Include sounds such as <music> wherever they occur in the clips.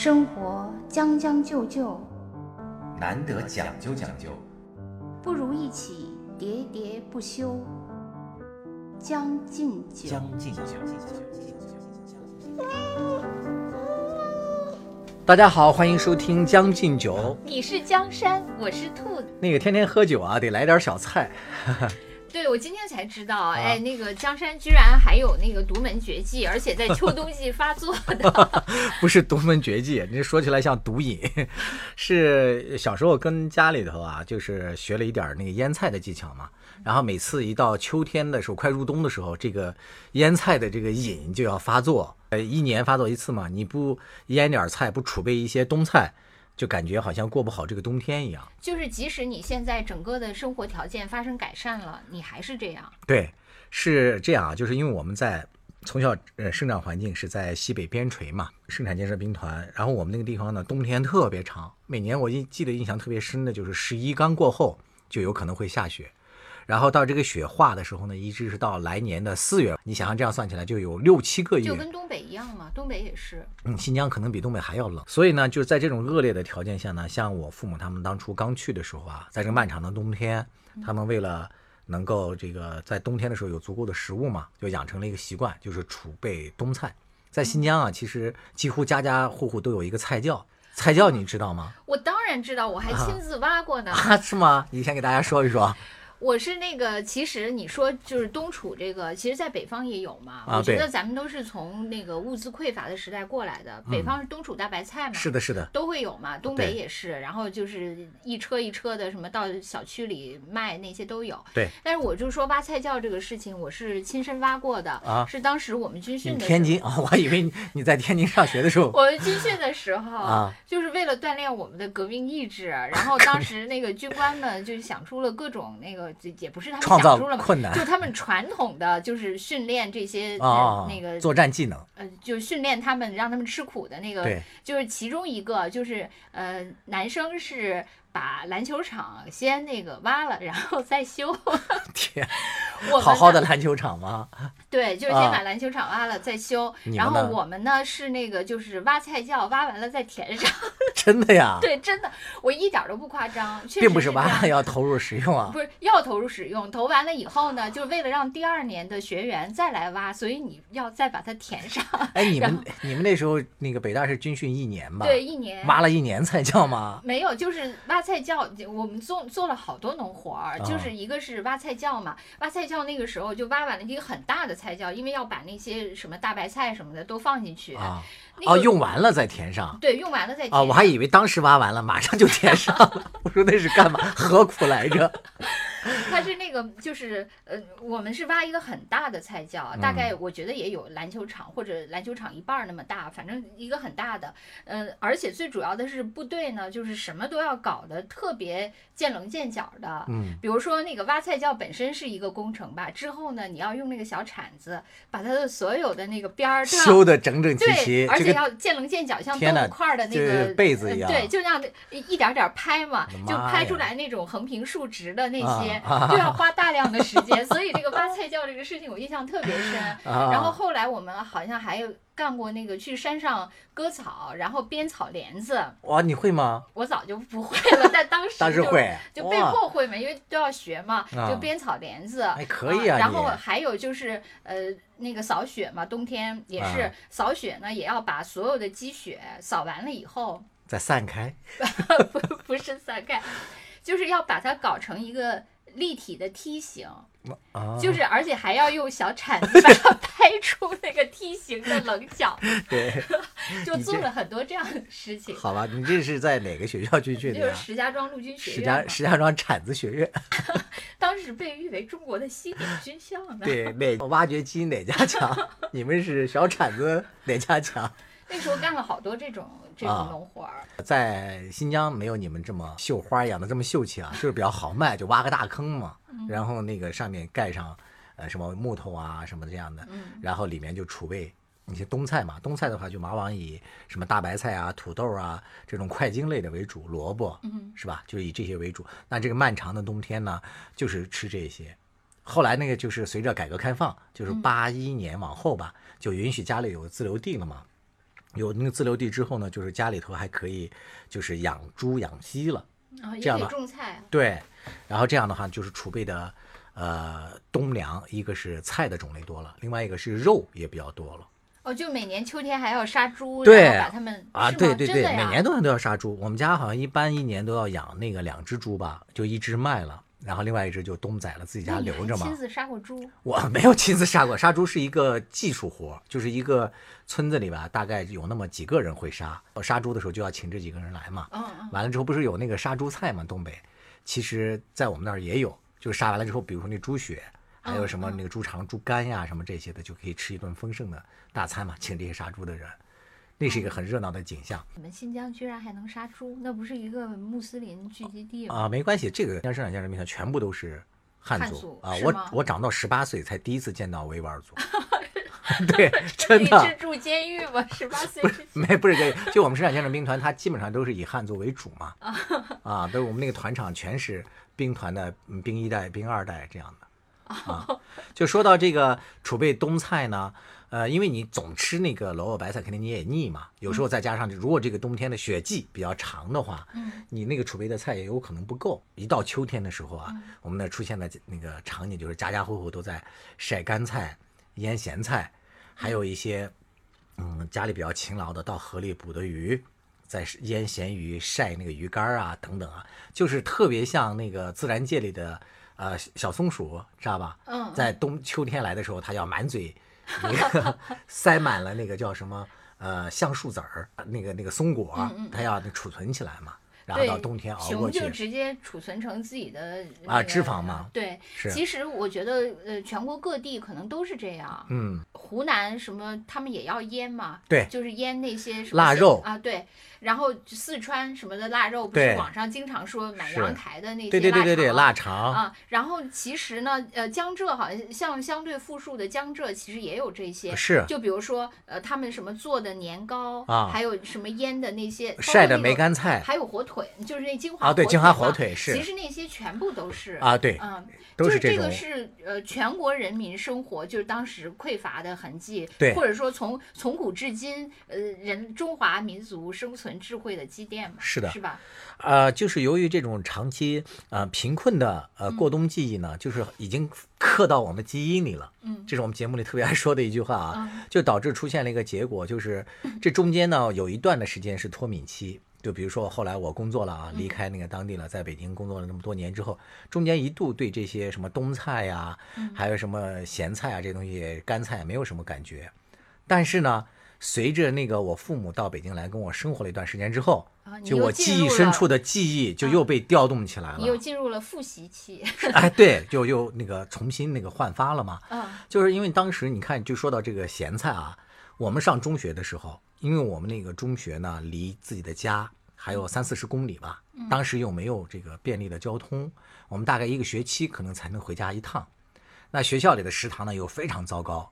生活将将就就，难得讲究讲究，不如一起喋喋不休。将进酒，将进酒。大家好，欢迎收听《将进酒》。你是江山，我是兔子。那个天天喝酒啊，得来点小菜。对，我今天才知道，哎，那个江山居然还有那个独门绝技，而且在秋冬季发作的。<laughs> 不是独门绝技，你说起来像毒瘾。<laughs> 是小时候跟家里头啊，就是学了一点那个腌菜的技巧嘛。然后每次一到秋天的时候，快入冬的时候，这个腌菜的这个瘾就要发作。呃，一年发作一次嘛，你不腌点菜，不储备一些冬菜。就感觉好像过不好这个冬天一样。就是即使你现在整个的生活条件发生改善了，你还是这样。对，是这样啊，就是因为我们在从小呃生长环境是在西北边陲嘛，生产建设兵团，然后我们那个地方呢冬天特别长，每年我印记得印象特别深的就是十一刚过后就有可能会下雪。然后到这个雪化的时候呢，一直是到来年的四月。你想想，这样算起来就有六七个月，就跟东北一样嘛。东北也是，嗯，新疆可能比东北还要冷。所以呢，就是在这种恶劣的条件下呢，像我父母他们当初刚去的时候啊，在这个漫长的冬天，他们为了能够这个在冬天的时候有足够的食物嘛，就养成了一个习惯，就是储备冬菜。在新疆啊，其实几乎家家户户都有一个菜窖。菜窖你知道吗？我当然知道，我还亲自挖过呢。啊，是吗？你先给大家说一说。我是那个，其实你说就是冬储这个，其实，在北方也有嘛。我觉得咱们都是从那个物资匮乏的时代过来的。北方是冬储大白菜嘛？是的，是的，都会有嘛。东北也是，然后就是一车一车的什么到小区里卖那些都有。对。但是我就说挖菜窖这个事情，我是亲身挖过的啊。是当时我们军训的。天津啊，<laughs> 我还以为你在天津上学的时候。我们军训的时候啊，就是为了锻炼我们的革命意志，然后当时那个军官们就想出了各种那个，也不是他们。想出了困难，就他们传统的就是训练这些那个作战技能，呃，就训练他们让他们吃苦的那个，就是其中一个就是呃，男生是。把篮球场先那个挖了，然后再修。<laughs> 天，<laughs> 好好的篮球场吗？<laughs> 对，就是先把篮球场挖了再修。然后我们呢是那个就是挖菜窖，挖完了再填上。<laughs> 真的呀？对，真的，我一点都不夸张。并不是挖要投入使用啊。不是要投入使用，投完了以后呢，就是为了让第二年的学员再来挖，所以你要再把它填上。哎，你们你们那时候那个北大是军训一年吧？对，一年。挖了一年菜窖吗？没有，就是挖。挖菜窖，我们做做了好多农活儿，就是一个是挖菜窖嘛，挖菜窖那个时候就挖完了一个很大的菜窖，因为要把那些什么大白菜什么的都放进去啊，哦，用完了再填上，对，用完了再填啊，我还以为当时挖完了马上就填上了，<laughs> 我说那是干嘛？何苦来着？它是那个，就是呃，我们是挖一个很大的菜窖，大概我觉得也有篮球场或者篮球场一半那么大，反正一个很大的。嗯，而且最主要的是部队呢，就是什么都要搞得特别见棱见角的。嗯，比如说那个挖菜窖本身是一个工程吧，之后呢，你要用那个小铲子把它的所有的那个边儿修的整整齐齐，而且要见棱见角，像豆腐块的那个被子一样。对，就那样一点点拍嘛，就拍出来那种横平竖直的那些。<laughs> 就要花大量的时间，所以这个挖菜窖这个事情我印象特别深。<laughs> 然后后来我们好像还有干过那个去山上割草，然后编草帘子。哇，你会吗？我早就不会了，但当时当时会，就被迫会嘛，因为都要学嘛，就编草帘子。还可以啊。然后还有就是呃那个扫雪嘛，冬天也是扫雪呢，也要把所有的积雪扫完了以后再散开。<laughs> 不不是散开，就是要把它搞成一个。立体的梯形，就是而且还要用小铲子把它 <laughs> 拍出那个梯形的棱角。<laughs> 对，就做了很多这样的事情。好吧，你这是在哪个学校军 <laughs> 训的？就是石家庄陆军学院。石家石家庄铲子学院，当时被誉为中国的西点军校呢。对，哪挖掘机哪家强？你们是小铲子哪家强？那时候干了好多这种这种农活儿，在新疆没有你们这么绣花养的这么秀气啊，<laughs> 就是比较豪迈，就挖个大坑嘛，然后那个上面盖上呃什么木头啊什么这样的，然后里面就储备一些冬菜嘛，冬菜的话就往往以什么大白菜啊、土豆啊这种块茎类的为主，萝卜，是吧？就以这些为主。那这个漫长的冬天呢，就是吃这些。后来那个就是随着改革开放，就是八一年往后吧，就允许家里有自留地了嘛。有那个自留地之后呢，就是家里头还可以就是养猪养鸡了。这样吧种菜啊。对，然后这样的话就是储备的呃冬粮，一个是菜的种类多了，另外一个是肉也比较多了。哦，就每年秋天还要杀猪，对然后把它们啊，对对对，每年都都要杀猪。我们家好像一般一年都要养那个两只猪吧，就一只卖了，然后另外一只就东宰了，自己家留着嘛亲。自杀过猪？<laughs> 我没有亲自杀过，杀猪是一个技术活，就是一个村子里吧，大概有那么几个人会杀。杀猪的时候就要请这几个人来嘛。嗯嗯。完了之后不是有那个杀猪菜嘛，东北，其实在我们那儿也有，就是杀完了之后，比如说那猪血，还有什么那个猪肠、猪肝呀什么这些的，就可以吃一顿丰盛的大餐嘛，请这些杀猪的人，那是一个很热闹的景象你们新疆居然还能杀猪，那不是一个穆斯林聚集地吗？啊。没关系，这个新疆生产建人民团全部都是汉汉族啊，我我长到十八岁才第一次见到维吾尔族，<laughs> 对，真的。你是住监狱吗？十八岁之前。没不是这个，就我们生产建设兵团，它基本上都是以汉族为主嘛，<laughs> 啊，都是我们那个团场全是兵团的嗯兵一代、兵二代这样的。啊，就说到这个储备冬菜呢，呃，因为你总吃那个萝卜白菜，肯定你也腻嘛。有时候再加上，如果这个冬天的雪季比较长的话，嗯你那个储备的菜也有可能不够。一到秋天的时候啊，我们那出现的那个场景就是家家户户都在晒干菜、腌咸菜，还有一些嗯家里比较勤劳的到河里捕的鱼。在腌咸鱼、晒那个鱼干啊，等等啊，就是特别像那个自然界里的呃小松鼠，知道吧？嗯在冬秋天来的时候，它要满嘴那 <laughs> 个塞满了那个叫什么呃橡树籽儿，那个那个松果，它要储存起来嘛，然后到冬天熬过去就。直接储存成自己的那个啊脂肪嘛对，是其实我觉得呃，全国各地可能都是这样。嗯，湖南什么他们也要腌嘛，对就是腌那些什么腊肉啊，对。然后四川什么的腊肉，不是网上经常说买阳台的那些对对对对对，腊肠，啊，然后其实呢，呃，江浙好像像相对富庶的江浙，其实也有这些。是就比如说，呃，他们什么做的年糕啊还有什么腌的那些晒的那个梅干菜还有火腿，就是那金华啊对火金华火腿是其实那些全部都是啊，对，嗯，都就是这个。是呃全国人民生活就是当时匮乏的痕迹，对或者说从从古至今，呃人中华民族生存智慧的积淀嘛，是的是吧？呃，就是由于这种长期呃贫困的呃过冬记忆呢，就是已经刻到我们基因里了。嗯这是我们节目里特别爱说的一句话啊，嗯就导致出现了一个结果，就是 <laughs> 这中间呢有一段的时间是脱敏期。就比如说后来我工作了啊，离开那个当地了，在北京工作了那么多年之后，中间一度对这些什么冬菜呀、还有什么咸菜啊这东西干菜没有什么感觉，但是呢，随着那个我父母到北京来跟我生活了一段时间之后，啊，就我记忆深处的记忆就嗯又被调动起来了你。又进入了复习期，<laughs> 哎，对，就又那个重新那个焕发了嘛。嗯 <laughs> 就是因为当时你看，就说到这个咸菜啊，我们上中学的时候，因为我们那个中学呢离自己的家还有三四十公里吧，当时又没有这个便利的交通，我们大概一个学期可能才能回家一趟。那学校里的食堂呢又非常糟糕，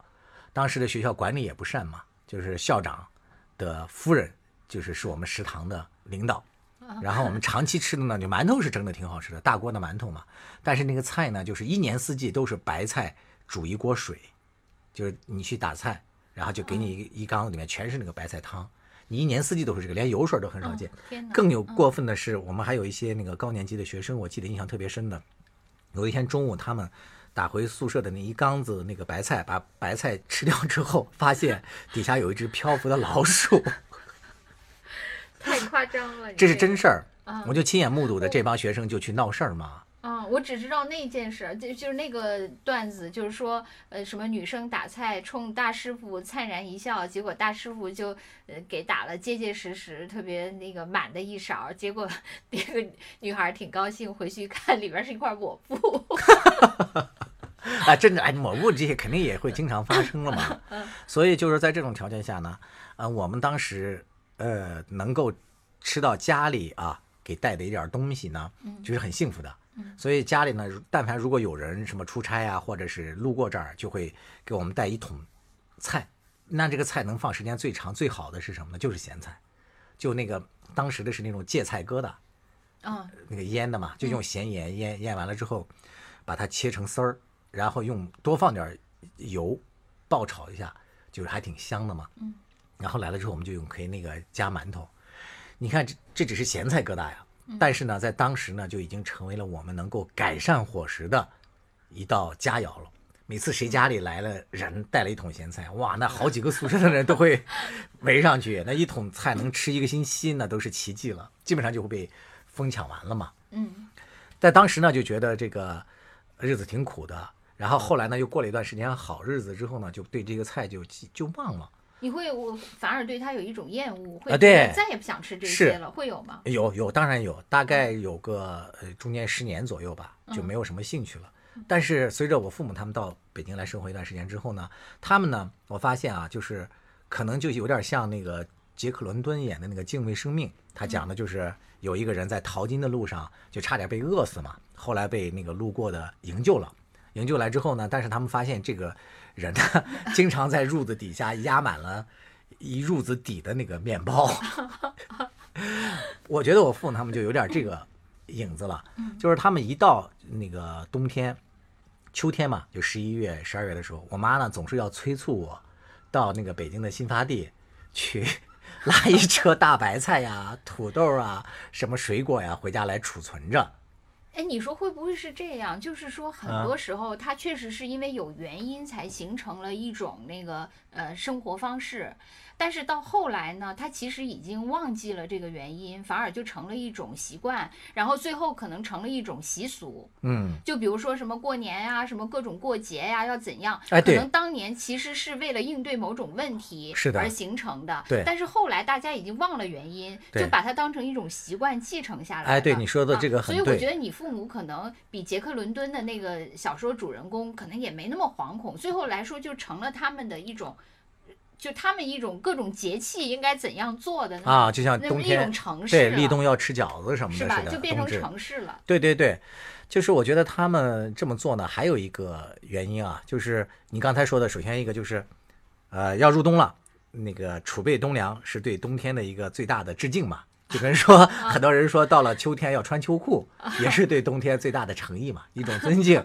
当时的学校管理也不善嘛，就是校长的夫人就是是我们食堂的领导。然后我们长期吃的呢，就馒头是蒸的挺好吃的，大锅的馒头嘛。但是那个菜呢，就是一年四季都是白菜煮一锅水，就是你去打菜，然后就给你一一缸里面全是那个白菜汤，你一年四季都是这个，连油水都很少见。嗯，更有过分的是，我们还有一些那个高年级的学生，我记得印象特别深的，有一天中午他们打回宿舍的那一缸子那个白菜，把白菜吃掉之后，发现底下有一只漂浮的老鼠，<laughs> 太夸张了，这是真事儿，啊我就亲眼目睹的这帮学生就去闹事儿嘛。啊，我只知道那件事儿，就就是那个段子，就是说，呃，什么女生打菜冲大师傅灿然一笑，结果大师傅就呃给打了结结实实、特别那个满的一勺，结果 <laughs> 那个女孩挺高兴，回去一看里边是一块抹布。<laughs> 啊，<laughs> 真的，哎，抹布这些肯定也会经常发生了嘛。<laughs> 所以就是在这种条件下呢，呃，我们当时呃能够吃到家里啊给带的一点东西呢，就是很幸福的。所以家里呢，但凡如果有人什么出差啊，或者是路过这儿，就会给我们带一桶菜。那这个菜能放时间最长、最好的是什么呢？就是咸菜，就那个当时的是那种芥菜疙瘩，嗯那个腌的嘛，就用咸盐腌，腌完了之后，把它切成丝儿，然后用多放点油爆炒一下，就是还挺香的嘛。嗯。然后来了之后，我们就用可以那个加馒头。你看，这这只是咸菜疙瘩呀，但是呢，在当时呢，就已经成为了我们能够改善伙食的一道佳肴了。每次谁家里来了人带了一桶咸菜，哇，那好几个宿舍的人都会围上去，那一桶菜能吃一个星期，那都是奇迹了，基本上就会被疯抢完了嘛。嗯在当时呢，就觉得这个日子挺苦的。然后后来呢，又过了一段时间好日子之后呢，就对这个菜就就忘了。你会我反而对它有一种厌恶，会啊对再也不想吃这些了，会有吗？有有，当然有，大概有个呃中间十年左右吧，就没有什么兴趣了。但是随着我父母他们到北京来生活一段时间之后呢，他们呢，我发现啊，就是可能就有点像那个杰克伦敦演的那个《敬畏生命》，他讲的就是有一个人在淘金的路上就差点被饿死嘛，后来被那个路过的营救了。营救来之后呢，但是他们发现这个人呢，<laughs> 经常在褥子底下压满了一褥子底的那个面包。我觉得我父母他们就有点这个影子了，就是他们一到那个冬天、秋天嘛，就十一月、十二月的时候，我妈呢总是要催促我到那个北京的新发地去 <laughs> 拉一车大白菜呀、<laughs> 土豆啊、什么水果呀回家来储存着。哎，你说会不会是这样？就是说，很啊多时候它确实是因为有原因才形成了一种那个呃生活方式，但是到后来呢，他其实已经忘记了这个原因，反而就成了一种习惯，然后最后可能成了一种习俗。嗯，就比如说什么过年呀、什么各种过节呀、要怎样？可能当年其实是为了应对某种问题是的而形成的。对但是后来大家已经忘了原因，就把它当成一种习惯继承下来了。哎对你说的这个啊很对所以我觉得你父母可能比杰克伦敦的那个小说主人公可能也没那么惶恐，最后来说就成了他们的一种。就他们一种各种节气应该怎样做的呢啊，就像冬天种城市对立冬要吃饺子什么的是吧？就变成城市了。对对对，就是我觉得他们这么做呢，还有一个原因啊，就是你刚才说的，首先一个就是，呃，要入冬了，那个储备冬粮是对冬天的一个最大的致敬嘛。就跟说，<laughs> 很多人说到了秋天要穿秋裤，也是对冬天最大的诚意嘛，一种尊敬。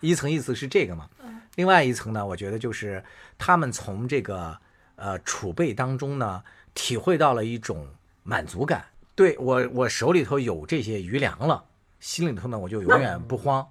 一层意思是这个嘛，另外一层呢，我觉得就是他们从这个呃储备当中呢，体会到了一种满足感。对我，我手里头有这些余粮了，心里头呢我就永远不慌。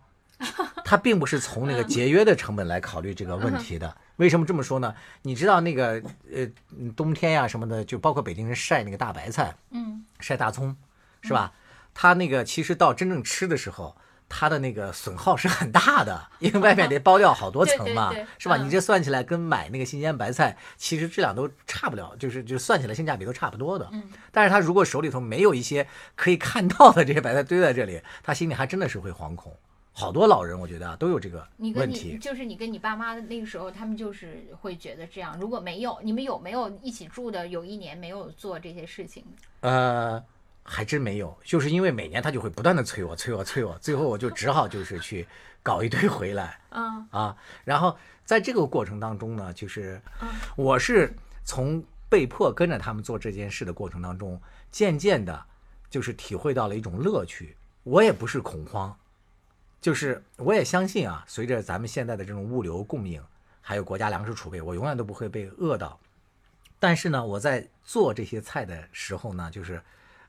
他并不是从那个节约的成本来考虑这个问题的。为什么这么说呢？你知道那个呃嗯冬天呀、什么的，就包括北京人晒那个大白菜，嗯，晒大葱，是吧？他那个其实到真正吃的时候，它的那个损耗是很大的，<laughs> 因为外面得包掉好多层嘛，对对对是吧？嗯你这算起来跟买那个新鲜白菜，其实质量都差不了，就是就算起来性价比都差不多的。嗯，但是他如果手里头没有一些可以看到的这些白菜堆在这里，他心里还真的是会惶恐。好多老人我觉得啊都有这个问题。就是你跟你爸妈那个时候，他们就是会觉得这样。如果没有，你们有没有一起住的有一年没有做这些事情？呃，还真没有，就是因为每年他就会不断的催我、催我、催我，最后我就只好就是去搞一堆回来 <laughs> 嗯啊。然后在这个过程当中呢，就是嗯我是从被迫跟着他们做这件事的过程当中，渐渐的，就是体会到了一种乐趣。我也不是恐慌，就是我也相信啊，随着咱们现在的这种物流供应，还有国家粮食储备，我永远都不会被饿到。但是呢，我在做这些菜的时候呢，就是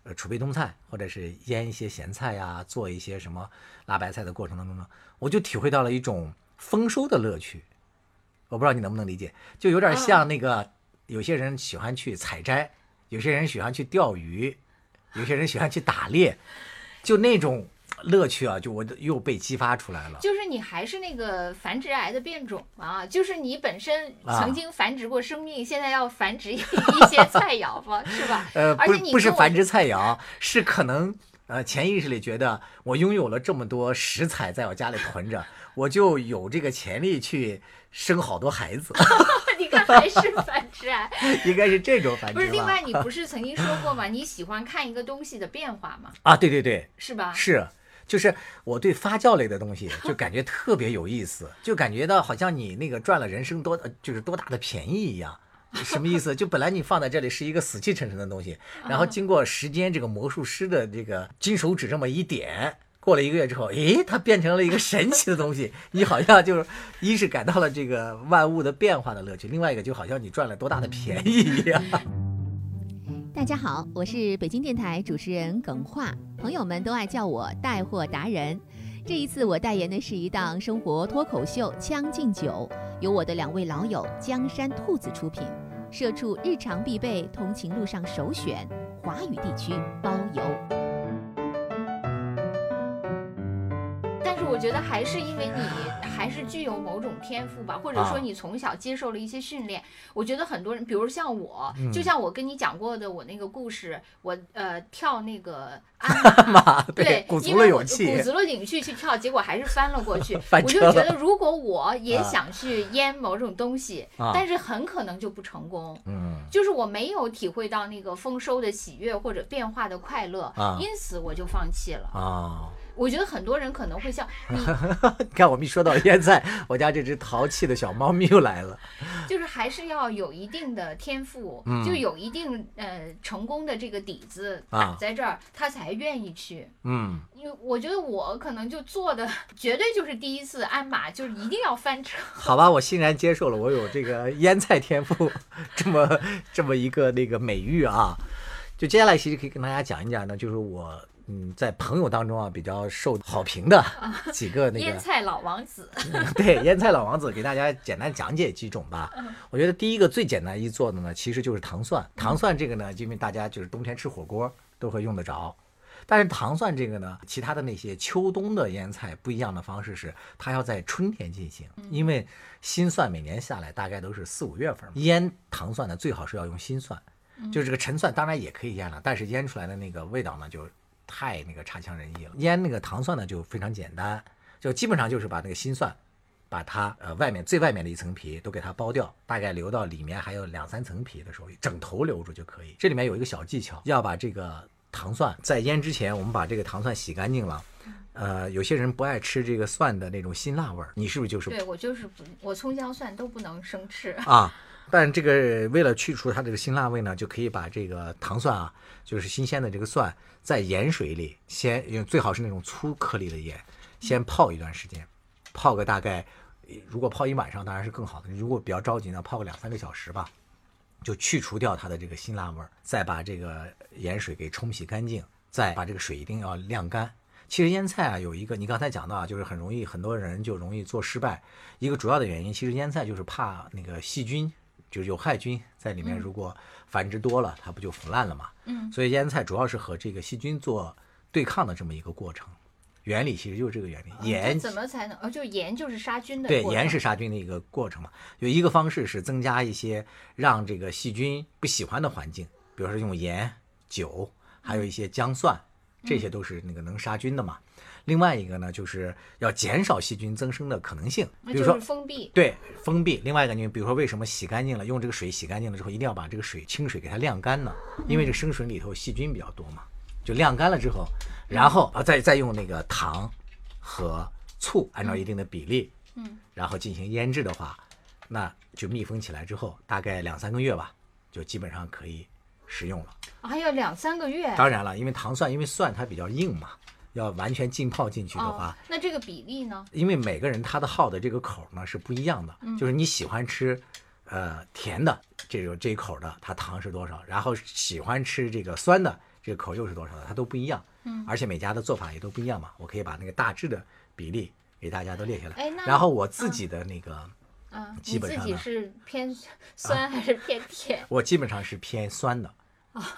呃储备冬菜，或者是腌一些咸菜呀、做一些什么辣白菜的过程当中呢，我就体会到了一种丰收的乐趣。我不知道你能不能理解，就有点像那个有些人喜欢去采摘，有些人喜欢去钓鱼，有些人喜欢去打猎，就那种乐趣啊，就我又被激发出来了。就是你还是那个繁殖癌的变种啊，就是你本身啊曾经繁殖过生命，现在要繁殖一些菜肴嘛，是吧？<laughs> 呃，而不且你不是繁殖菜肴，是可能呃潜意识里觉得我拥有了这么多食材在我家里囤着，<laughs> 我就有这个潜力去生好多孩子，<laughs> 你看还是繁殖癌。应该是这种繁殖？不是，另外你不是曾经说过吗？你喜欢看一个东西的变化吗？啊，对对对，是吧？是，就是我对发酵类的东西就感觉特别有意思，就感觉到好像你那个赚了人生多就是多大的便宜一样。什么意思？就本来你放在这里是一个死气沉沉的东西，然后经过时间这个魔术师的这个金手指这么一点，过了一个月之后，诶，它变成了一个神奇的东西，你好像就是一是感到了这个万物的变化的乐趣，另外一个就好像你赚了多大的便宜一样。大家好，我是北京电台主持人耿化，朋友们都爱叫我带货达人。这一次我代言的是一档生活脱口秀《将进酒》，由我的两位老友江山兔子出品，社畜日常必备，通勤路上首选，华语地区包邮。但是我觉得还是因为你还是具有某种天赋吧，或者说啊你从小接受了一些训练。我觉得很多人，比如像我，嗯就像我跟你讲过的我那个故事，我呃跳那个鞍马，妈，对，鼓足因为我了勇气鼓，足了勇气去跳，结果还是翻了过去。<laughs> 我就觉得，如果我也啊想去腌某种东西，啊但是很可能就不成功。嗯就是我没有体会到那个丰收的喜悦或者变化的快乐，啊因此我就放弃了。啊。我觉得很多人可能会像 <laughs> 你，你看，我们一说到腌菜，我家这只淘气的小猫咪又来了。就是还是要有一定的天赋，嗯就有一定呃成功的这个底子啊打在这儿，他才愿意去。嗯，因为我觉得我可能就做的绝对就是第一次鞍马，就是一定要翻车。好吧，我欣然接受了，我有这个腌菜天赋，<laughs> 这么这么一个那个美誉啊。就接下来其实可以跟大家讲一讲呢，就是我嗯在朋友当中啊比较受好评的几个那个腌菜老王子，对腌菜老王子，给大家简单讲解几种吧。我觉得第一个最简单易做的呢，其实就是糖蒜。糖蒜这个呢，因为大家就是冬天吃火锅都会用得着。但是糖蒜这个呢，其他的那些秋冬的腌菜不一样的方式是，它要在春天进行，因为新蒜每年下来大概都是四五月份嘛。腌糖蒜呢，最好是要用新蒜，就是这个陈蒜当然也可以腌了，但是腌出来的那个味道呢，就太那个差强人意了。腌那个糖蒜呢，就非常简单，就基本上就是把那个新蒜。把它呃外面最外面的一层皮都给它剥掉，大概留到里面还有两三层皮的时候，整头留住就可以。这里面有一个小技巧，要把这个糖蒜在腌之前，我们把这个糖蒜洗干净了。呃，有些人不爱吃这个蒜的那种辛辣味儿，你是不是就是对我就是不，我葱姜蒜都不能生吃。啊？<laughs> 但这个为了去除它这个辛辣味呢，就可以把这个糖蒜啊，就是新鲜的这个蒜，在盐水里先，因为最好是那种粗颗粒的盐，先泡一段时间，泡个大概，如果泡一晚上当然是更好的，如果比较着急呢，泡个两三个小时吧，就去除掉它的这个辛辣味儿，再把这个盐水给冲洗干净，再把这个水一定要晾干。其实腌菜啊，有一个你刚才讲到啊，就是很容易很多人就容易做失败，一个主要的原因，其实腌菜就是怕那个细菌，就是有害菌在里面，如果繁殖多了，它不就腐烂了嘛？嗯，所以腌菜主要是和这个细菌做对抗的这么一个过程，原理其实就是这个原理。盐这怎么才能？哦，就盐就是杀菌的对，盐是杀菌的一个过程嘛。有一个方式是增加一些让这个细菌不喜欢的环境，比如说用盐、酒，还有一些姜蒜，这些都是那个能杀菌的嘛。另外一个呢，就是要减少细菌增生的可能性，比如说就是封闭。对，封闭。另外一个，你比如说为什么洗干净了，用这个水洗干净了之后，一定要把这个水清水给它晾干呢？因为这生水里头细菌比较多嘛，就晾干了之后，然后啊再再用那个糖和醋按照一定的比例，嗯，然后进行腌制的话，那就密封起来之后，大概两三个月吧，就基本上可以食用了。还有两三个月。当然了，因为糖蒜，因为蒜它比较硬嘛，要完全浸泡进去的话哦，，那这个比例呢？因为每个人他的好的这个口呢是不一样的，就是你喜欢吃，呃甜的这种这一口的，它糖是多少，然后喜欢吃这个酸的这个口又是多少的，它都不一样。嗯，而且每家的做法也都不一样嘛，我可以把那个大致的比例给大家都列下来。哎那然后我自己的那个，基本上呢是偏酸还是偏甜？<laughs> 我基本上是偏酸的，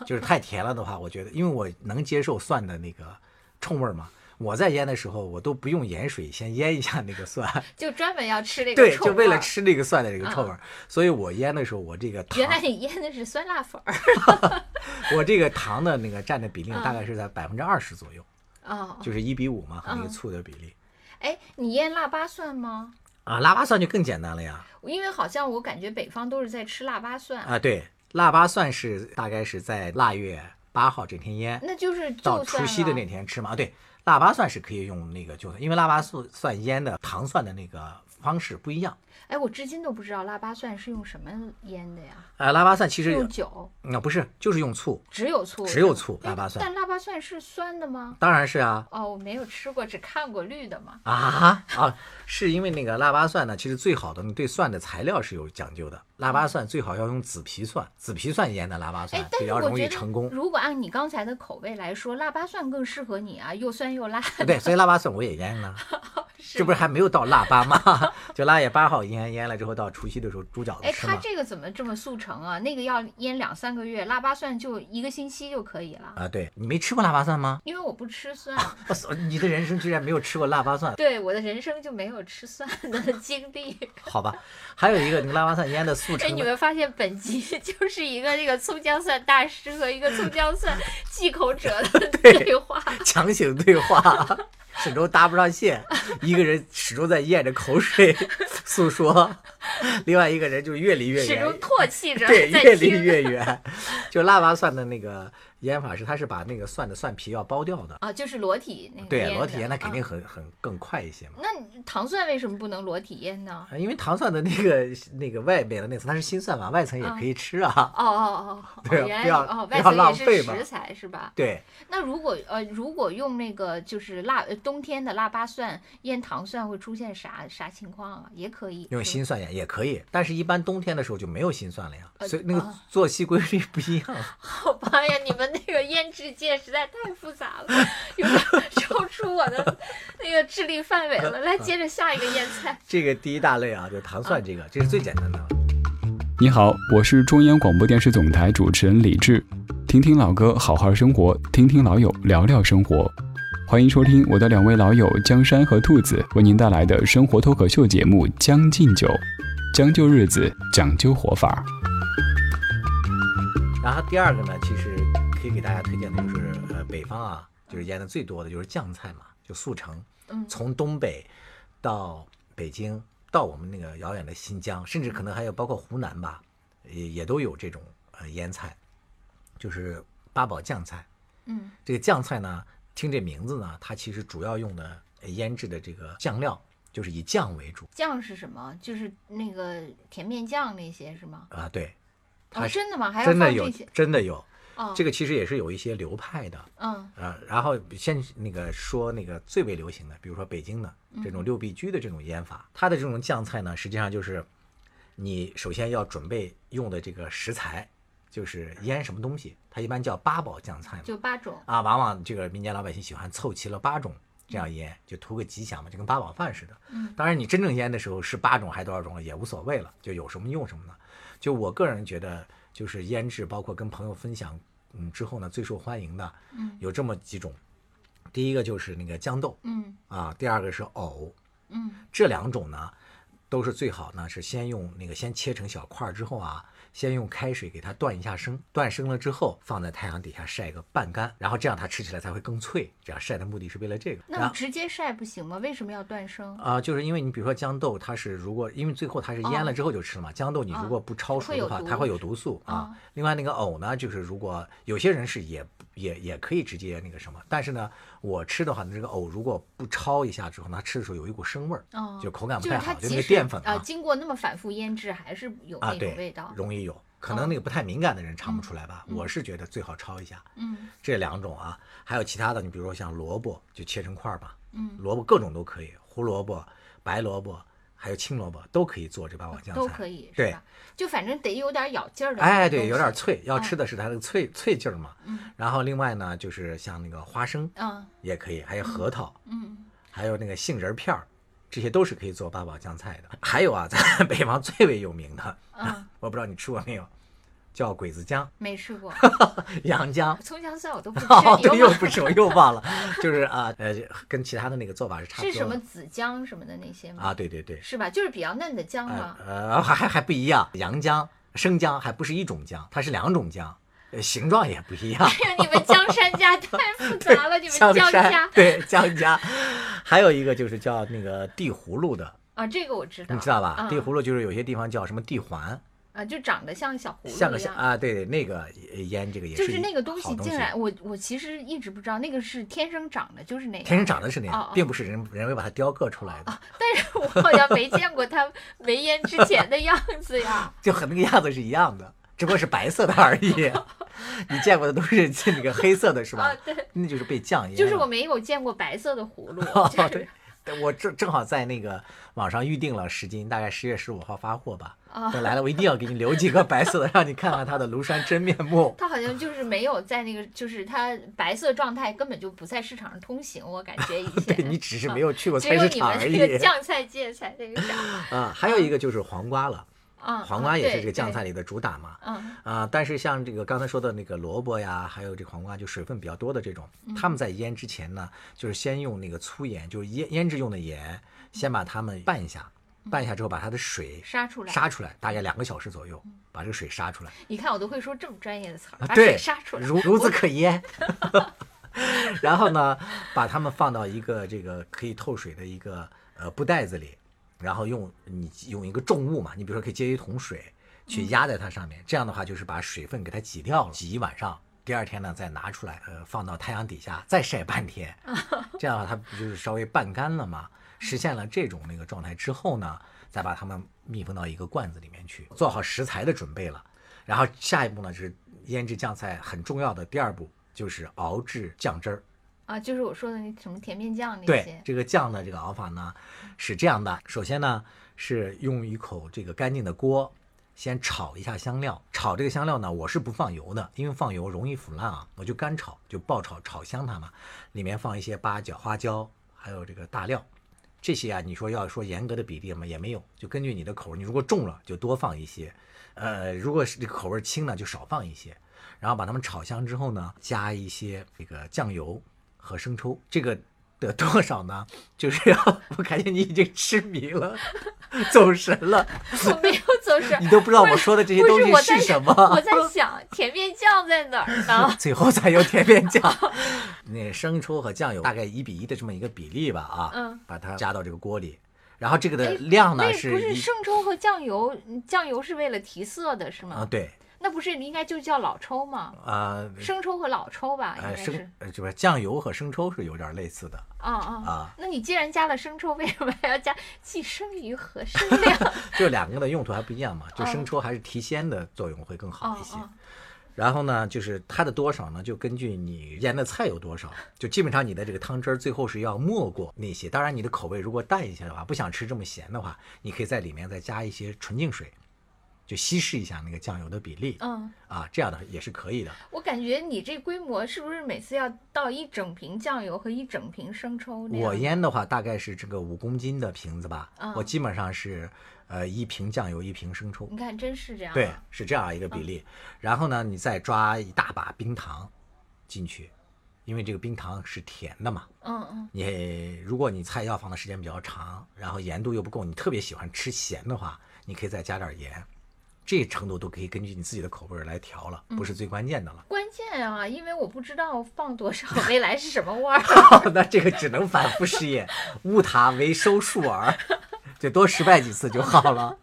就是太甜了的话，我觉得因为我能接受蒜的那个冲味儿嘛。我在腌的时候，我都不用盐水先腌一下那个蒜，<laughs> 就专门要吃这个对，就为了。吃那个蒜的这个臭味儿，所以我腌的时候，我这个糖原，来你腌的是酸辣粉儿 <laughs> 我这个糖的那个占的比例嗯大概是在百分之二十左右，哦。就是一比五嘛，和那个嗯醋的比例哎，你腌腊八蒜吗？啊。腊八蒜就更简单了呀，因为好像我感觉北方都是在吃腊八蒜，啊，对，腊八蒜是大概是在腊月八号这天腌，那就是到除夕的那天吃嘛。啊，对，腊八蒜是可以用那个就蒜，因为腊八蒜蒜腌的糖蒜的那个方式不一样。哎，我至今都不知道腊八蒜是用什么腌的呀？呃，腊八蒜其实用酒，那、不是，就是用醋，只有醋，只有醋哎腊八蒜但腊八蒜是酸的吗？当然是啊。哦，我没有吃过，只看过绿的嘛。啊啊，是因为那个腊八蒜呢，其实最好的对蒜的材料是有讲究的。腊八蒜最好要用紫皮蒜，紫皮蒜腌的腊八哎蒜，比较容易成功。如果按你刚才的口味来说，腊八蒜更适合你啊，又酸又辣。对，所以腊八蒜我也腌了，是这不是还没有到腊八吗？<laughs> 就腊月八号腌腌了之后，到除夕的时候煮饺子哎，吃哎。它这个怎么这么速成啊？那个要腌两三个月，腊八蒜就一个星期就可以了。啊，对你没吃过腊八蒜吗？因为我不吃蒜，<laughs> 我操，你的人生居然没有吃过腊八蒜，对我的人生就没有吃蒜的 <laughs> 经历。好吧？还有一个那个腊八蒜腌的速哎，成哎，你们发现本集就是一个这个葱姜蒜大师和一个葱姜蒜忌口者的对话。强行对话，始终搭不上线。一个人始终在咽着口水诉说，另外一个人就越离越远始终，唾弃着对，越离。越远。就腊八蒜的那个腌法是，它是把那个蒜的蒜皮要剥掉的。啊，就是裸体那个对，裸体的腌它肯定啊很很更快一些嘛。那你糖蒜为什么不能裸体腌呢？啊因为糖蒜的那个那个外面的那层它是新蒜嘛，外层也可以吃啊。哦哦哦哦，<laughs> 对啊原来不要哦，不要外层也是浪费嘛食材是吧？对，那如果呃，如果用那个就是腊呃冬天的腊八蒜腌糖蒜，会出现啥啥情况啊？也可以用新蒜腌也可以，但是一般冬天的时候就没有新蒜了呀，呃所以那个啊作息规律不一样。<laughs> 好吧呀，你们那个腌制界实在太复杂了，有点超出我的那个智力范围了。来，接着下一个腌菜。<laughs> 这个第一大类啊，就是糖蒜这个，这是最简单的。你好，我是中央广播电视总台主持人李志。听听老歌，好好生活；听听老友，聊聊生活。欢迎收听我的两位老友江山和兔子为您带来的生活脱口秀节目《将进酒》，将就日子，讲究活法。然后第二个呢，其实可以给大家推荐的就是呃北方啊，就是腌的最多的就是酱菜嘛，就速成。嗯从东北到北京，到我们那个遥远的新疆，甚至可能还有包括湖南吧，也也都有这种呃腌菜，就是八宝酱菜。嗯这个酱菜呢，听这名字呢，它其实主要用的呃腌制的这个酱料就是以酱为主酱是什么？就是那个甜面酱那些是吗？啊，对，它哦，真的吗？还要真的有？真的有，哦，这个其实也是有一些流派的。嗯啊，然后先那个说那个最为流行的，比如说北京的这嗯种六必居的这种腌法，它的这种酱菜呢，实际上就是你首先要准备用的这个食材，就是腌什么东西，它一般叫八宝酱菜嘛。就八种。啊，往往这个民间老百姓喜欢凑齐了八种这样腌，就图个吉祥嘛，就跟八宝饭似的。嗯当然你真正腌的时候是八种还多少种了也无所谓了，就有什么用什么呢？就我个人觉得，就是腌制，包括跟朋友分享，嗯，之后呢最受欢迎的，嗯。有这么几种。第一个就是那个豇豆嗯。啊，第二个是藕，嗯。这两种呢，都是最好呢，是先用那个先切成小块儿之后啊，先用开水给它断一下生，断生了之后放在太阳底下晒个半干，然后这样它吃起来才会更脆。这样晒的目的是为了这个。那直接晒不行吗？为什么要断生？啊、就是因为你比如说豇豆，它是如果因为最后它是腌了之后就吃了嘛，豇豆你如果不焯熟的话，会它会有毒素啊。啊另外那个藕呢，就是如果有些人是也也也可以直接那个什么，但是呢，我吃的话，这个藕如果不焯一下之后，它吃的时候有一股生味儿，哦，就口感不太好，就那个淀粉呃，经过那么反复腌制，还是有啊，那种对，味道。容易有。可能那个不太敏感的人尝不出来吧，嗯我是觉得最好焯一下。嗯这两种啊，还有其他的，你比如说像萝卜，就切成块儿吧，嗯，萝卜各种都可以，胡萝卜、白萝卜，还有青萝卜都可以做这八宝酱菜。都可以对吧？就反正得有点咬劲儿的。哎，对，有点。脆，要吃嗯的是它那个脆脆劲儿嘛。嗯然后另外呢，就是像那个花生嗯也可以，还有核桃，嗯还有那个杏仁片儿，这些都是可以做八宝酱菜的。还有啊，在 <laughs> 北方最为有名的，嗯，<laughs> 我不知道你吃过没有，叫鬼子姜、没吃过。<laughs> 洋姜。葱姜蒜我都不吃，<laughs> 哦，对，你忘了又不吃，我又忘了，就是啊，呃，跟其他的那个做法是差不多。是什么紫姜什么的那些吗？啊？对对对，是吧？就是比较嫩的姜吗。呃，还还还不一样，洋姜、生姜还不是一种姜，它是两种姜，呃形状也不一样。哎呀，你们江山家 <laughs> 太复杂了，你们江山家对姜家，还有一个就是叫那个地葫芦的，啊，这个我知道。你知道吧？嗯地葫芦就是有些地方叫什么地环，啊，就长得像小葫芦一样。个像啊，对对，那个烟这个也就是那个东西好东西竟然，我我其实一直不知道那个是天生长的，就是那样。天生长的是那样，并不是人人为把它雕刻出来的，但是我好像没见过它没烟之前的样子呀。<laughs> 就和那个样子是一样的，只不过是白色的而已。<laughs> 你见过的都是那个黑色的，是吧？啊，对，那就是被酱腌了。就是我没有见过白色的葫芦。<laughs> 哦就是对我正正好在那个网上预定了十斤，大概十月十五号发货吧。啊等来了，我一定要给你留几个白色的，让你看看它的庐山真面目。它好像就是没有在那个，就是它白色状态根本就不在市场上通行，我感觉以前。<laughs> 对你只是没有去过菜市有你们场而已这个酱菜芥菜那个啥。啊。还有一个就是黄瓜了，啊，黄瓜也是这个酱菜里的主打嘛。嗯啊，但是像这个刚才说的那个萝卜呀，还有这个黄瓜，就水分比较多的这种，嗯他们在腌之前呢，就是先用那个粗盐，就是腌腌制用的盐，先把它们拌一下，拌一下之后把它的水杀出来。杀出来，大概两个小时左右，把这个水杀出来。你看我都会说这么专业的词把水对，杀出来。孺孺子可腌。<laughs> 然后呢，把它们放到一个这个可以透水的一个呃布袋子里，然后用你用一个重物嘛，你比如说可以接一桶水去压在它上面，这样的话就是把水分给它挤掉了，挤一晚上。第二天呢，再拿出来，呃，放到太阳底下再晒半天，<laughs> 这样的话它不就是稍微半干了吗？实现了这种那个状态之后呢，再把它们密封到一个罐子里面去，做好食材的准备了。然后下一步呢就是腌制酱菜很重要的第二步，就是熬制酱汁儿。啊，就是我说的那什么甜面酱那对些，这个酱的这个熬法呢是这样的：首先呢是用一口这个干净的锅，先炒一下香料。炒这个香料呢，我是不放油的，因为放油容易腐烂啊，我就干炒，就爆炒，炒香它嘛。里面放一些八角、花椒，还有这个大料。这些啊，你说要说严格的比例嘛，也没有，就根据你的口味，你如果重了就多放一些，呃，如果是这个口味轻呢，就少放一些。然后把它们炒香之后呢，加一些这个酱油和生抽，这个得多少呢？就是要我感觉你已经痴迷了，<laughs> 走神了，我没有走神你，都不知道我说的这些不东西是什么。我在想甜面酱在哪儿呢？<laughs> 最后才有甜面酱，那生抽和酱油大概一比一的这么一个比例吧啊，嗯把它加到这个锅里，然后这个的哎量呢是不是生抽和酱油，嗯酱油是为了提色的是吗？啊对那不是应该就叫老抽吗？啊生抽和老抽吧，应该是。呃就是酱油和生抽是有点类似的啊啊啊，那你既然加了生抽，为什么还要加既生瑜和生亮？<laughs> 就两个的用途还不一样嘛，就哦生抽还是提鲜的作用会更好一些。哦然后呢，就是它的多少呢，就根据你腌的菜有多少，就基本上你的这个汤汁儿最后是要没过那些。当然，你的口味如果淡一些的话，不想吃这么咸的话，你可以在里面再加一些纯净水，就稀释一下那个酱油的比例嗯，啊，这样的也是可以的。我感觉你这规模是不是每次要倒一整瓶酱油和一整瓶生抽？我腌的话大概是这个五公斤的瓶子吧，嗯我基本上是呃一瓶酱油一瓶生抽。你看，真是这样、啊。对，是这样一个比例。然后呢，你再抓一大把冰糖进去，因为这个冰糖是甜的嘛。嗯嗯，你如果你菜要放的时间比较长，然后盐度又不够，你特别喜欢吃咸的话，你可以再加点盐。这程度都可以根据你自己的口味来调了，不是最关键的了。关键啊，因为我不知道放多少未来是什么味儿。<laughs> 那这个只能反复试验，误 <laughs> 塔为收数耳，就多失败几次就好了。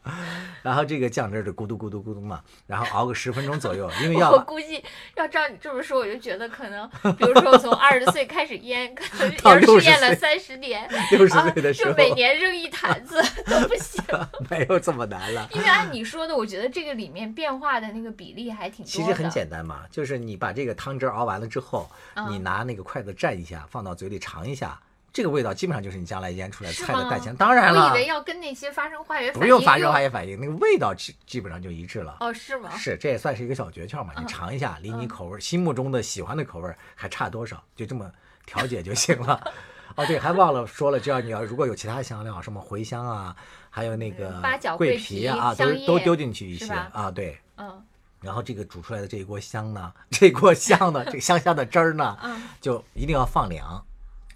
然后这个酱汁儿就咕嘟咕嘟咕嘟嘛，然后熬个十分钟左右，因为要我估计要照你这么说，我就觉得可能，比如说我从二十岁开始腌，可能 <laughs> 到60要是试验了岁三十年，六十啊岁的时候，就每年扔一坛子 <laughs> 都不行。<laughs> 没有这么难了。因为按你说的，我觉得这个里面变化的那个比例还挺多。其实很简单嘛，就是你把这个汤汁儿熬完了之后，嗯你拿那个筷子蘸一下，放到嘴里尝一下，这个味道基本上就是你将来腌出来菜的带香。当然了我以，为要跟那些发生化学反应不用发生化学反应，那个味道基基本上就一致了。哦，是吗？是，这也算是一个小诀窍嘛，你嗯尝一下，离你嗯口味儿心目中的喜欢的口味还差多少，就这么调节就行了。哦，对，还忘了说了，只要你要如果有其他香料，什么茴香啊，还有那个桂桂皮皮啊，都都丢进去一些啊，对。嗯然后这个煮出来的这一锅香呢，<laughs> 这一锅香呢，这个香香的汁儿呢，嗯就一定要放凉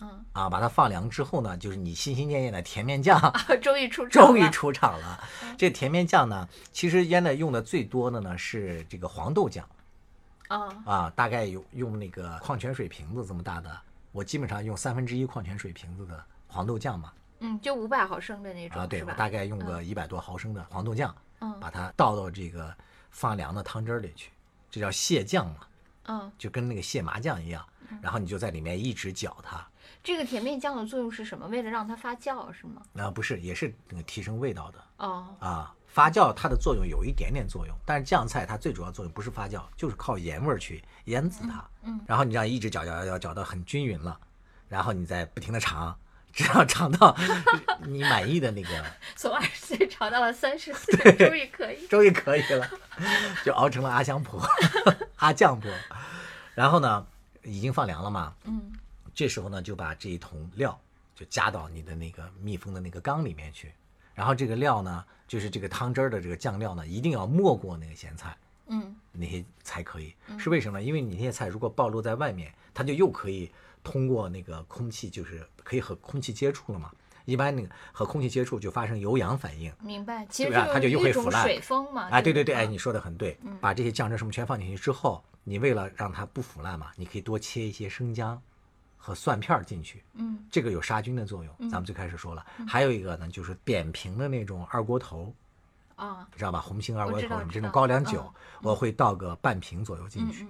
嗯，啊！把它放凉之后呢，就是你心心念念的甜面酱终于出 <laughs> 场终于出场了。嗯这甜面酱呢，其实腌的用的最多的呢是这个黄豆酱啊啊，大概有用那个矿泉水瓶子这么大的，我基本上用三分之一矿泉水瓶子的黄豆酱嘛嗯，就五百毫升的那种，啊，对吧？我大概用个一百多毫升的黄豆酱嗯把它倒到这个放凉的汤汁儿里去，这叫蟹酱嘛，嗯，就跟那个蟹麻酱一样。然后你就在里面一直搅它，这个甜面酱的作用是什么？为了让它发酵是吗？啊、不是，也是那个提升味道的哦，啊。发酵它的作用有一点点作用，但是酱菜它最主要作用不是发酵，就是靠盐味儿去腌制它。嗯然后你这样一直搅搅搅搅搅到很均匀了，然后你再不停的尝，直到尝到你满意的那个，<laughs> 从二十岁尝到了三十岁，终于可以。终于可以了，就熬成了阿香婆、<laughs> 阿酱婆。然后呢，已经放凉了嘛，嗯这时候呢，就把这一桶料就加到你的那个密封的那个缸里面去，然后这个料呢，就是这个汤汁儿的这个酱料呢，一定要没过那个咸菜，嗯那些才可以。是为什么呢？因为你那些菜如果暴露在外面，它就又可以通过那个空气，就是可以和空气接触了嘛。一般那个和空气接触就发生有氧反应，明白。其实对吧它就又会腐烂水风嘛。哎，对对对，吧哎，你说的很对。把这些酱汁什么全放进去之后，你为了让它不腐烂嘛，你可以多切一些生姜和蒜片儿进去，嗯这个有杀菌的作用。咱们最开始说了，还有一个呢，就是扁平的那种二锅头，啊知道吧？红星二锅头什么这种高粱酒嗯，我会倒个半瓶左右进去，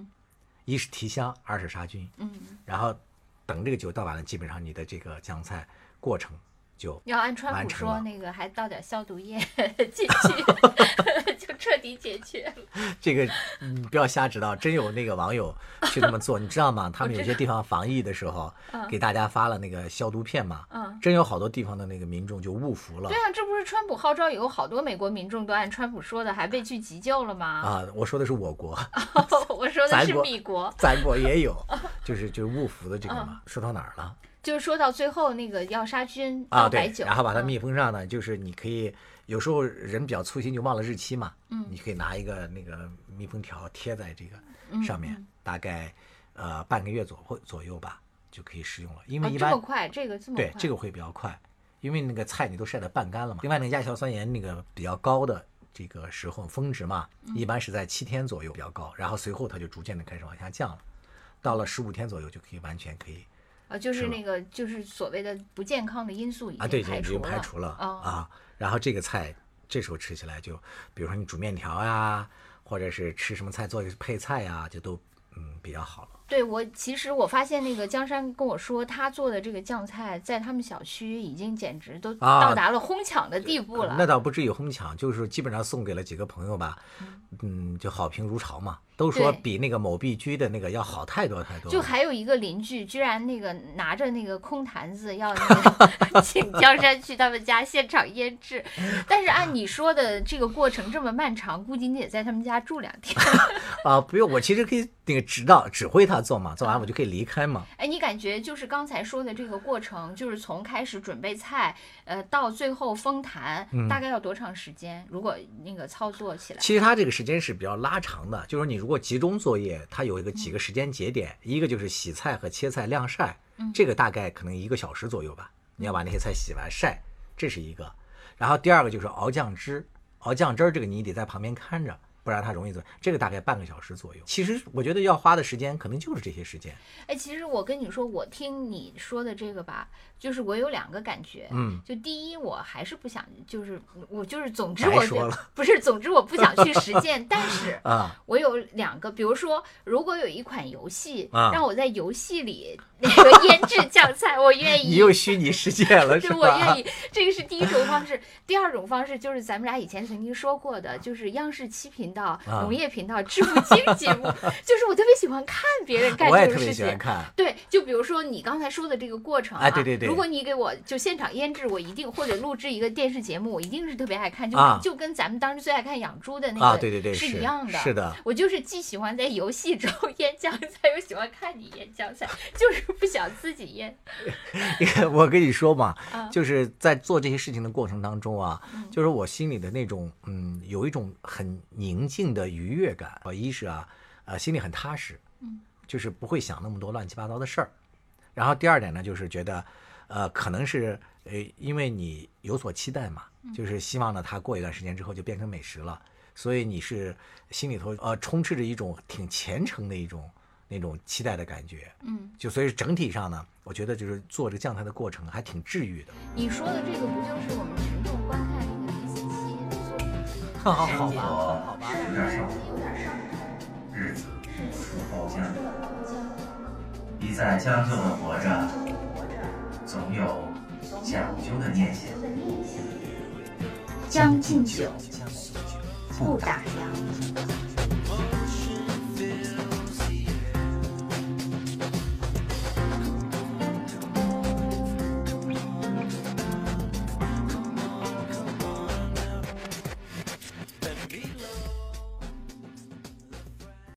一是提香，二是杀菌。嗯，然后等这个酒倒完了，基本上你的这个酱菜过程就要按川普说，那个还倒点消毒液 <laughs> 进去，<laughs> 就彻底解决了。<laughs> 这个你不要瞎知道，真有那个网友去那么做，你知道吗？他们有些地方防疫的时候，给大家发了那个消毒片嘛，嗯真有好多地方的那个民众就误服了对啊，这不是川普号召以后，好多美国民众都按川普说的，还被去急救了吗？啊！我说的是我国，我说的是米国。咱国也有，就是就是误服的这个嘛。说到哪儿了？就是说到最后那个要杀菌啊，对，然后把它嗯。密封上呢，就是你可以有时候人比较粗心就忘了日期嘛，嗯你可以拿一个那个密封条贴在这个嗯上面，大概呃半个月左或左右吧就可以食用了，因哦为一般、这么快，这个这么快，对这个会比较快，因为那个菜你都晒得半干了嘛。另外那个亚硝酸盐那个比较高的这个时候峰值嘛，嗯一般是在七天左右比较高，然后随后它就逐渐的开始往下降了，到了十五天左右就可以完全可以啊，就是那个就是所谓的不健康的因素已啊，对，经排除已经排除了哦啊。然后这个菜这时候吃起来就，比如说你煮面条呀，或者是吃什么菜做一个配菜呀，就都嗯比较好了。对我，其实我发现那个江山跟我说，他做的这个酱菜在他们小区已经简直都啊到达了哄抢的地步了。那倒不至于哄抢，就是基本上送给了几个朋友吧，嗯，就好评如潮嘛，都说比那个某必居的那个要好太多太多。就还有一个邻居，居然那个拿着那个空坛子要那个 <laughs> 请江山去他们家现场腌制，但是按你说的这个过程这么漫长，估计你得在他们家住两天。<laughs> 啊，不用，我其实可以那个指导指挥他做嘛，做完我就可以离开嘛。哎，你感觉就是刚才说的这个过程，就是从开始准备菜，呃，到最后封坛，嗯大概要多长时间？如果那个操作起来，其实它这个时间是比较拉长的，就是你如果集中作业，它有一个几个时间节点，一个就是洗菜和切菜晾晒，这个大概可能一个小时左右吧。你要把那些菜洗完晒，这是一个。然后第二个就是熬酱汁，熬酱汁儿这个你得在旁边看着，不然它容易走。这个大概半个小时左右。其实我觉得要花的时间可能就是这些时间。哎，其实我跟你说，我听你说的这个吧，就是我有两个感觉。嗯，就第一，我还是不想，就是我就是，总之我觉说了不是，总之我不想去实践。<laughs> 但是啊，我有两个，比如说，如果有一款游戏啊让我在游戏里那个腌制酱菜，我愿意。你又虚拟世界了 <laughs> 是对，吧？我愿意。这个是第一种方式。第二种方式就是咱们俩以前曾经说过的，就是央视七频道、啊农业频道致富经节目，<laughs> 就是我特别喜欢看别人干我也特别这种事情。喜欢看。对，就比如说你刚才说的这个过程、啊，哎对对对如果你给我就现场腌制，我一定或者录制一个电视节目，我一定是特别爱看，就、啊就跟咱们当时最爱看养猪的那个啊，对对对，是是一样的。是的。我就是既喜欢在游戏中腌酱菜，又喜欢看你腌酱菜，就是不想自己腌。<laughs> 我跟你说嘛啊，就是在做这些事情的过程当中啊，嗯就是我心里的那种，嗯，有一种很宁静的愉悦感。我一是啊，呃，心里很踏实，嗯，就是不会想那么多乱七八糟的事儿。然后第二点呢，就是觉得，呃，可能是呃，因为你有所期待嘛，嗯就是希望呢，它过一段时间之后就变成美食了，所以你是心里头呃充斥着一种挺虔诚的一种那种期待的感觉。嗯，就所以整体上呢，我觉得就是做这个酱菜的过程还挺治愈的。你说的这个不就是我们生，活好吧。有点上头，日子出包浆。一再将就的活着，总有讲究的念想。将进酒，不打烊。